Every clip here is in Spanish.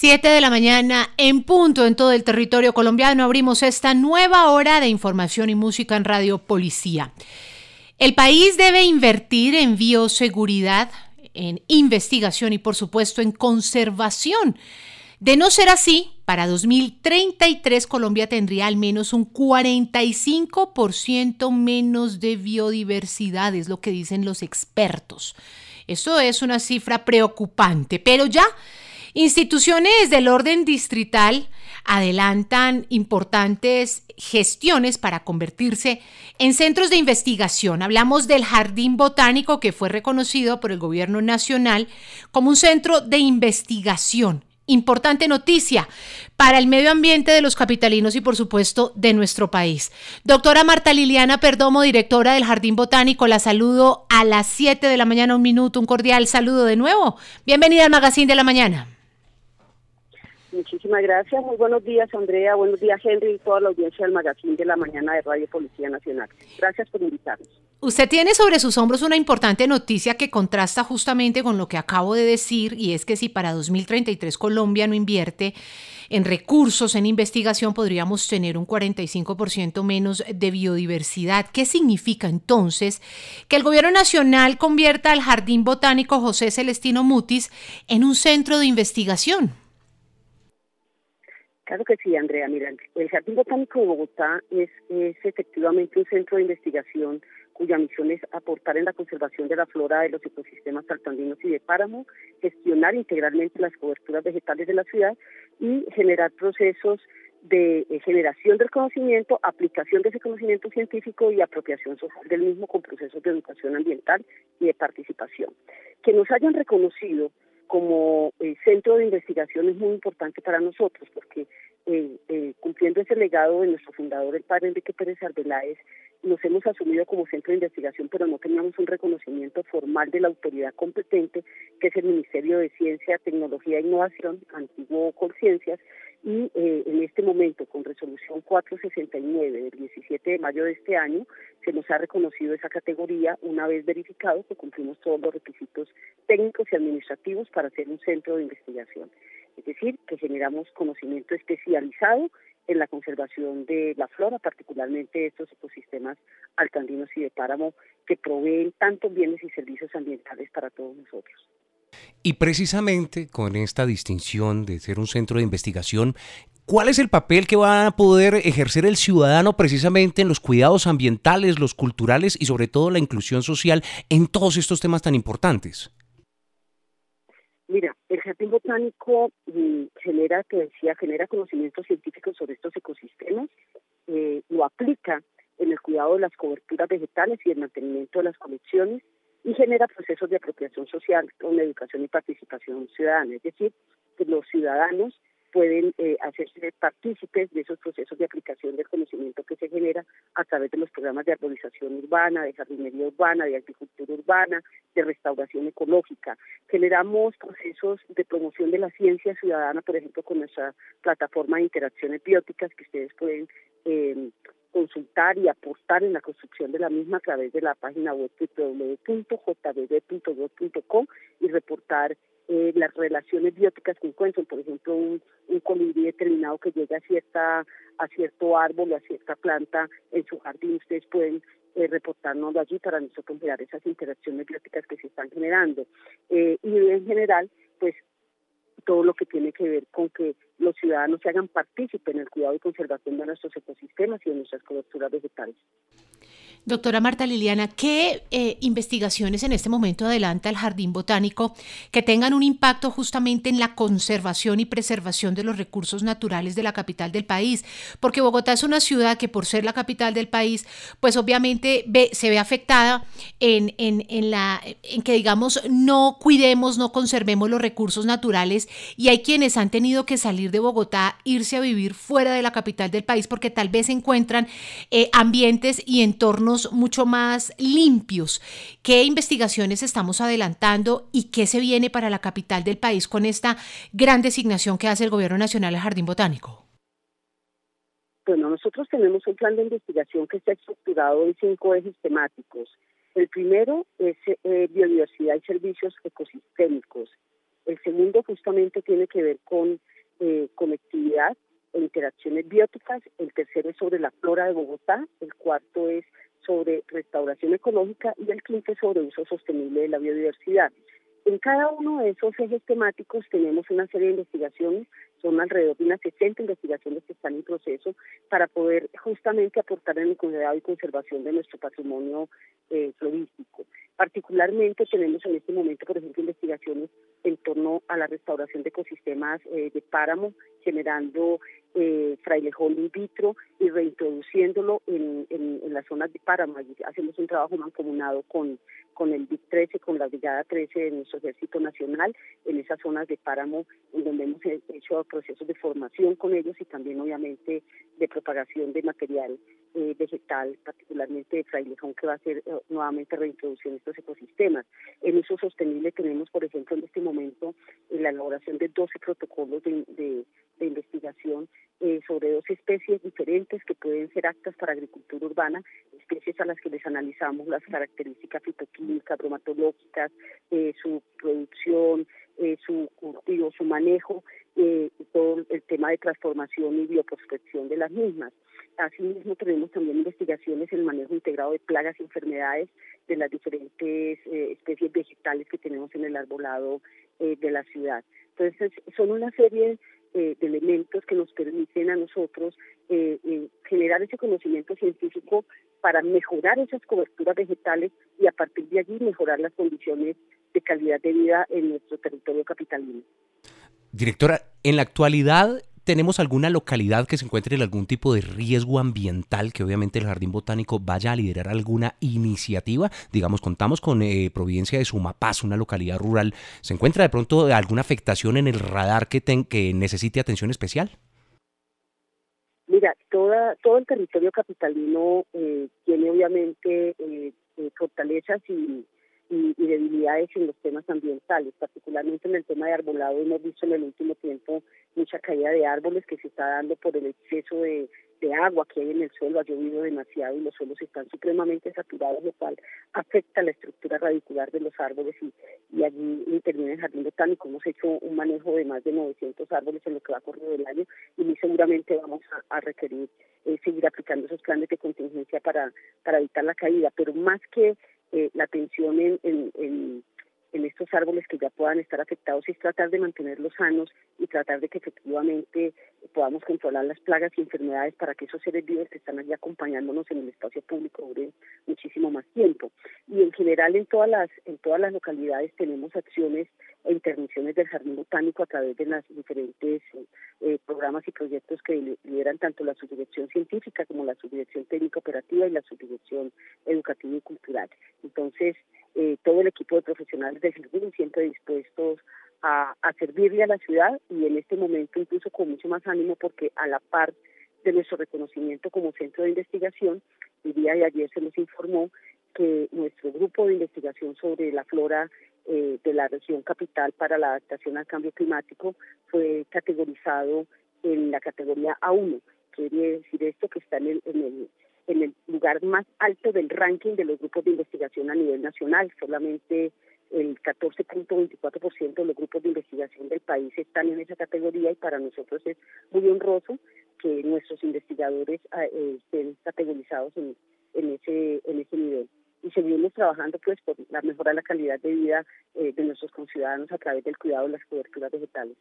Siete de la mañana en punto en todo el territorio colombiano abrimos esta nueva hora de información y música en Radio Policía. El país debe invertir en bioseguridad, en investigación y por supuesto en conservación. De no ser así, para 2033 Colombia tendría al menos un 45% menos de biodiversidad, es lo que dicen los expertos. Eso es una cifra preocupante, pero ya instituciones del orden distrital adelantan importantes gestiones para convertirse en centros de investigación. Hablamos del Jardín Botánico que fue reconocido por el gobierno nacional como un centro de investigación Importante noticia para el medio ambiente de los capitalinos y por supuesto de nuestro país. Doctora Marta Liliana Perdomo, directora del Jardín Botánico, la saludo a las 7 de la mañana, un minuto, un cordial saludo de nuevo. Bienvenida al Magazine de la Mañana. Muchísimas gracias. Muy buenos días, Andrea. Buenos días, Henry y toda la audiencia del Magazine de la Mañana de Radio Policía Nacional. Gracias por invitarnos. Usted tiene sobre sus hombros una importante noticia que contrasta justamente con lo que acabo de decir y es que si para 2033 Colombia no invierte en recursos, en investigación, podríamos tener un 45% menos de biodiversidad. ¿Qué significa entonces que el Gobierno Nacional convierta al Jardín Botánico José Celestino Mutis en un centro de investigación? Claro que sí, Andrea. Mira, el Jardín Botánico de Bogotá es, efectivamente un centro de investigación cuya misión es aportar en la conservación de la flora de los ecosistemas altandinos y de páramo, gestionar integralmente las coberturas vegetales de la ciudad y generar procesos de eh, generación del conocimiento, aplicación de ese conocimiento científico y apropiación social del mismo con procesos de educación ambiental y de participación. Que nos hayan reconocido como eh, centro de investigación es muy importante para nosotros porque eh, eh, cumpliendo ese legado de nuestro fundador, el padre Enrique Pérez Arbeláez, nos hemos asumido como centro de investigación, pero no teníamos un reconocimiento formal de la autoridad competente, que es el Ministerio de Ciencia, Tecnología e Innovación, antiguo Conciencias, y eh, en este momento, con resolución 469 del 17 de mayo de este año, se nos ha reconocido esa categoría una vez verificado que cumplimos todos los requisitos técnicos y administrativos para ser un centro de investigación. Es decir, que generamos conocimiento especializado en la conservación de la flora, particularmente estos ecosistemas alcandinos y de páramo que proveen tantos bienes y servicios ambientales para todos nosotros. Y precisamente con esta distinción de ser un centro de investigación, ¿cuál es el papel que va a poder ejercer el ciudadano precisamente en los cuidados ambientales, los culturales y sobre todo la inclusión social en todos estos temas tan importantes? Mira, el jardín botánico mm, genera, que decía, genera conocimientos científicos sobre estos ecosistemas, eh, lo aplica en el cuidado de las coberturas vegetales y el mantenimiento de las colecciones, y genera procesos de apropiación social con educación y participación ciudadana, es decir, que los ciudadanos pueden eh, hacerse partícipes de esos procesos de aplicación del conocimiento que se genera a través de los programas de arborización urbana, de jardinería urbana, de agricultura urbana, de restauración ecológica. Generamos procesos de promoción de la ciencia ciudadana, por ejemplo, con nuestra plataforma de interacciones bióticas que ustedes pueden eh, consultar y aportar en la construcción de la misma a través de la página web www.jbb.gov.com y reportar eh, las relaciones bióticas que encuentran, por ejemplo, un, un colibrí determinado que llega a cierta a cierto árbol o a cierta planta en su jardín, ustedes pueden eh, reportarnos allí para nosotros generar esas interacciones bióticas que se están generando. Eh, y en general, pues todo lo que tiene que ver con que los ciudadanos se hagan partícipes en el cuidado y conservación de nuestros ecosistemas y de nuestras coberturas vegetales. Doctora Marta Liliana, ¿qué eh, investigaciones en este momento adelanta el Jardín Botánico que tengan un impacto justamente en la conservación y preservación de los recursos naturales de la capital del país? Porque Bogotá es una ciudad que por ser la capital del país, pues obviamente se ve afectada en, que digamos no cuidemos, no conservemos los recursos naturales y hay quienes han tenido que salir de Bogotá, irse a vivir fuera de la capital del país porque tal vez encuentran eh, ambientes y entornos mucho más limpios. ¿Qué investigaciones estamos adelantando y qué se viene para la capital del país con esta gran designación que hace el Gobierno Nacional al Jardín Botánico? Bueno, nosotros tenemos un plan de investigación que está estructurado en cinco ejes temáticos. El primero es eh, biodiversidad y servicios ecosistémicos. El segundo justamente tiene que ver con eh, conectividad interacciones bióticas. El tercero es sobre la flora de Bogotá. El cuarto es sobre restauración ecológica y el quinto es sobre uso sostenible de la biodiversidad. En cada uno de esos ejes temáticos tenemos una serie de investigaciones, son alrededor de unas 60 investigaciones que están en proceso para poder justamente aportar en el cuidado y conservación de nuestro patrimonio eh, florístico. Particularmente tenemos en este momento, por ejemplo, investigaciones en torno a la restauración de ecosistemas eh, de páramo, generando eh, frailejón in vitro y reintroduciéndolo en, en, las zonas de páramo. hacemos un trabajo mancomunado con, con el BIC 13, con la Brigada 13 de nuestro Ejército Nacional, en esas zonas de páramo, en donde hemos hecho procesos de formación con ellos y también, obviamente, de propagación de material eh, vegetal, particularmente de frailejón, que va a ser eh, nuevamente reintroducido en estos ecosistemas. En uso sostenible tenemos, por ejemplo, en este momento la elaboración de 12 protocolos de, investigación eh, sobre dos especies diferentes que pueden ser aptas para agricultura urbana, especies a las que les analizamos las características fitoquímicas, bromatológicas, su producción, su cultivo, su manejo, y todo el tema de transformación y bioprospección de las mismas. Asimismo, tenemos también investigaciones en el manejo integrado de plagas y enfermedades de las diferentes eh, especies vegetales que tenemos en el arbolado eh, de la ciudad. Entonces, son una serie eh, de elementos que nos permiten a nosotros generar ese conocimiento científico para mejorar esas coberturas vegetales y a partir de allí mejorar las condiciones de calidad de vida en nuestro territorio capitalino. Directora, en la actualidad ¿Tenemos alguna localidad que se encuentre en algún tipo de riesgo ambiental que obviamente el Jardín Botánico vaya a liderar alguna iniciativa? Digamos, contamos con eh, Providencia de Sumapaz, una localidad rural. ¿Se encuentra de pronto alguna afectación en el radar que, que necesite atención especial? Mira, toda, todo el territorio capitalino eh, tiene obviamente eh, fortalezas y y, debilidades en los temas ambientales, particularmente en el tema de arbolado. Hemos visto en el último tiempo mucha caída de árboles que se está dando por el exceso de, agua que hay en el suelo, ha llovido demasiado y los suelos están supremamente saturados, lo cual afecta la estructura radicular de los árboles y, y allí interviene el Jardín Botánico. Hemos hecho un manejo de más de 900 árboles en lo que va corrido del año y muy seguramente vamos a, requerir eh, seguir aplicando esos planes de contingencia para, para evitar la caída, pero más que eh, la atención en, en, en, estos árboles que ya puedan estar afectados es tratar de mantenerlos sanos y tratar de que efectivamente podamos controlar las plagas y enfermedades para que esos seres vivos que están allí acompañándonos en el espacio público duren muchísimo más tiempo. Y en general en todas las, en todas las localidades tenemos acciones intervenciones del Jardín Botánico a través de las diferentes eh, programas y proyectos que lideran tanto la subdirección científica como la subdirección técnica operativa y la subdirección educativa y cultural. Entonces, eh, todo el equipo de profesionales del jardín siempre dispuestos a, a servirle a la ciudad y en este momento incluso con mucho más ánimo porque a la par de nuestro reconocimiento como centro de investigación, el día de ayer se nos informó que nuestro grupo de investigación sobre la flora eh, de la región capital para la adaptación al cambio climático fue categorizado en la categoría A1. Quiere decir esto que está en el, en el, lugar más alto del ranking de los grupos de investigación a nivel nacional. Solamente el 14.24% de los grupos de investigación del país están en esa categoría y para nosotros es muy honroso que nuestros investigadores eh, estén categorizados en, ese, en ese nivel y seguimos trabajando pues por la mejorar la calidad de vida eh, de nuestros conciudadanos a través del cuidado de las coberturas vegetales.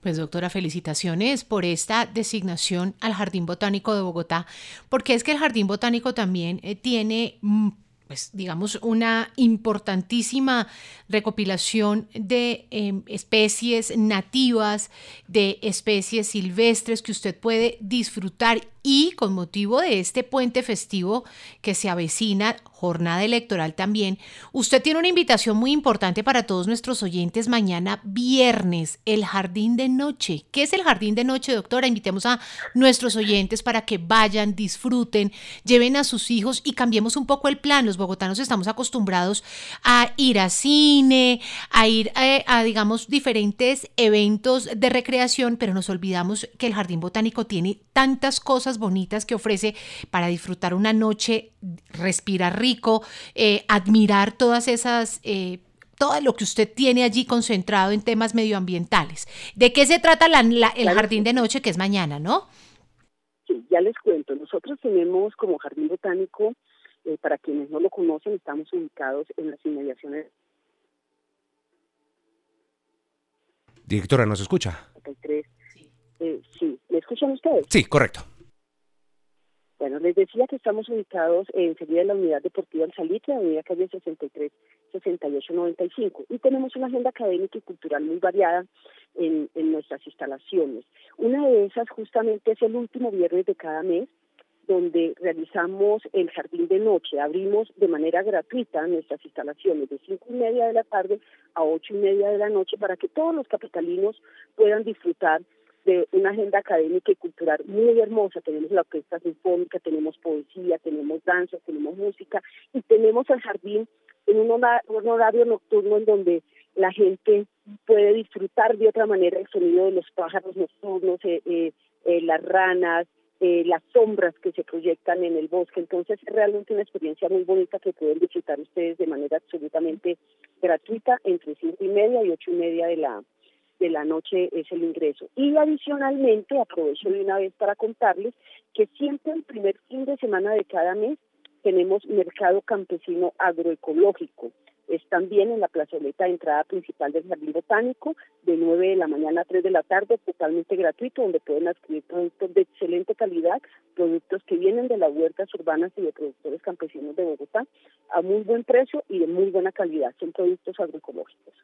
Pues doctora, felicitaciones por esta designación al Jardín Botánico de Bogotá, porque es que el Jardín Botánico también eh, tiene mm, pues digamos, una importantísima recopilación de em, especies nativas, de especies silvestres que usted puede disfrutar y con motivo de este puente festivo que se avecina, jornada electoral también, usted tiene una invitación muy importante para todos nuestros oyentes mañana viernes, el jardín de noche. ¿Qué es el jardín de noche, doctora? Invitemos a nuestros oyentes para que vayan, disfruten, lleven a sus hijos y cambiemos un poco el plan. Los bogotanos estamos acostumbrados a ir a cine, a ir eh, a, digamos, diferentes eventos de recreación, pero nos olvidamos que el jardín botánico tiene tantas cosas bonitas que ofrece para disfrutar una noche, respirar rico, eh, admirar todas esas... Eh, todo lo que usted tiene allí concentrado en temas medioambientales. ¿De qué se trata el jardín de noche que es mañana, no? Sí, ya les cuento. Nosotros tenemos como jardín botánico, eh, para quienes no lo conocen, estamos ubicados en las inmediaciones. Directora, ¿nos escucha? Eh, sí, ¿me escuchan ustedes? Sí, correcto. Les decía que estamos ubicados en de la Unidad Deportiva El Salitre, Avenida Calle 63, 68, 95, y tenemos una agenda académica y cultural muy variada en, en nuestras instalaciones. Una de esas justamente es el último viernes de cada mes, donde realizamos el jardín de noche. Abrimos de manera gratuita nuestras instalaciones de cinco y media de la tarde a ocho y media de la noche para que todos los capitalinos puedan disfrutar de una agenda académica y cultural muy hermosa. Tenemos la orquesta sinfónica, tenemos poesía, tenemos danza, tenemos música y tenemos el jardín en un, horario nocturno en donde la gente puede disfrutar de otra manera el sonido de los pájaros nocturnos, eh, eh, eh, las ranas, las sombras que se proyectan en el bosque. Entonces es realmente una experiencia muy bonita que pueden disfrutar ustedes de manera absolutamente gratuita entre cinco y media y ocho y media de la, de la noche es el ingreso. Y adicionalmente, aprovecho de una vez para contarles que siempre el primer fin de semana de cada mes tenemos mercado campesino agroecológico. Es también en la plazoleta de entrada principal del Jardín Botánico, de 9 de la mañana a 3 de la tarde, totalmente gratuito, donde pueden adquirir productos de excelente calidad, productos que vienen de las huertas urbanas y de productores campesinos de Bogotá, a muy buen precio y de muy buena calidad. Son productos agroecológicos.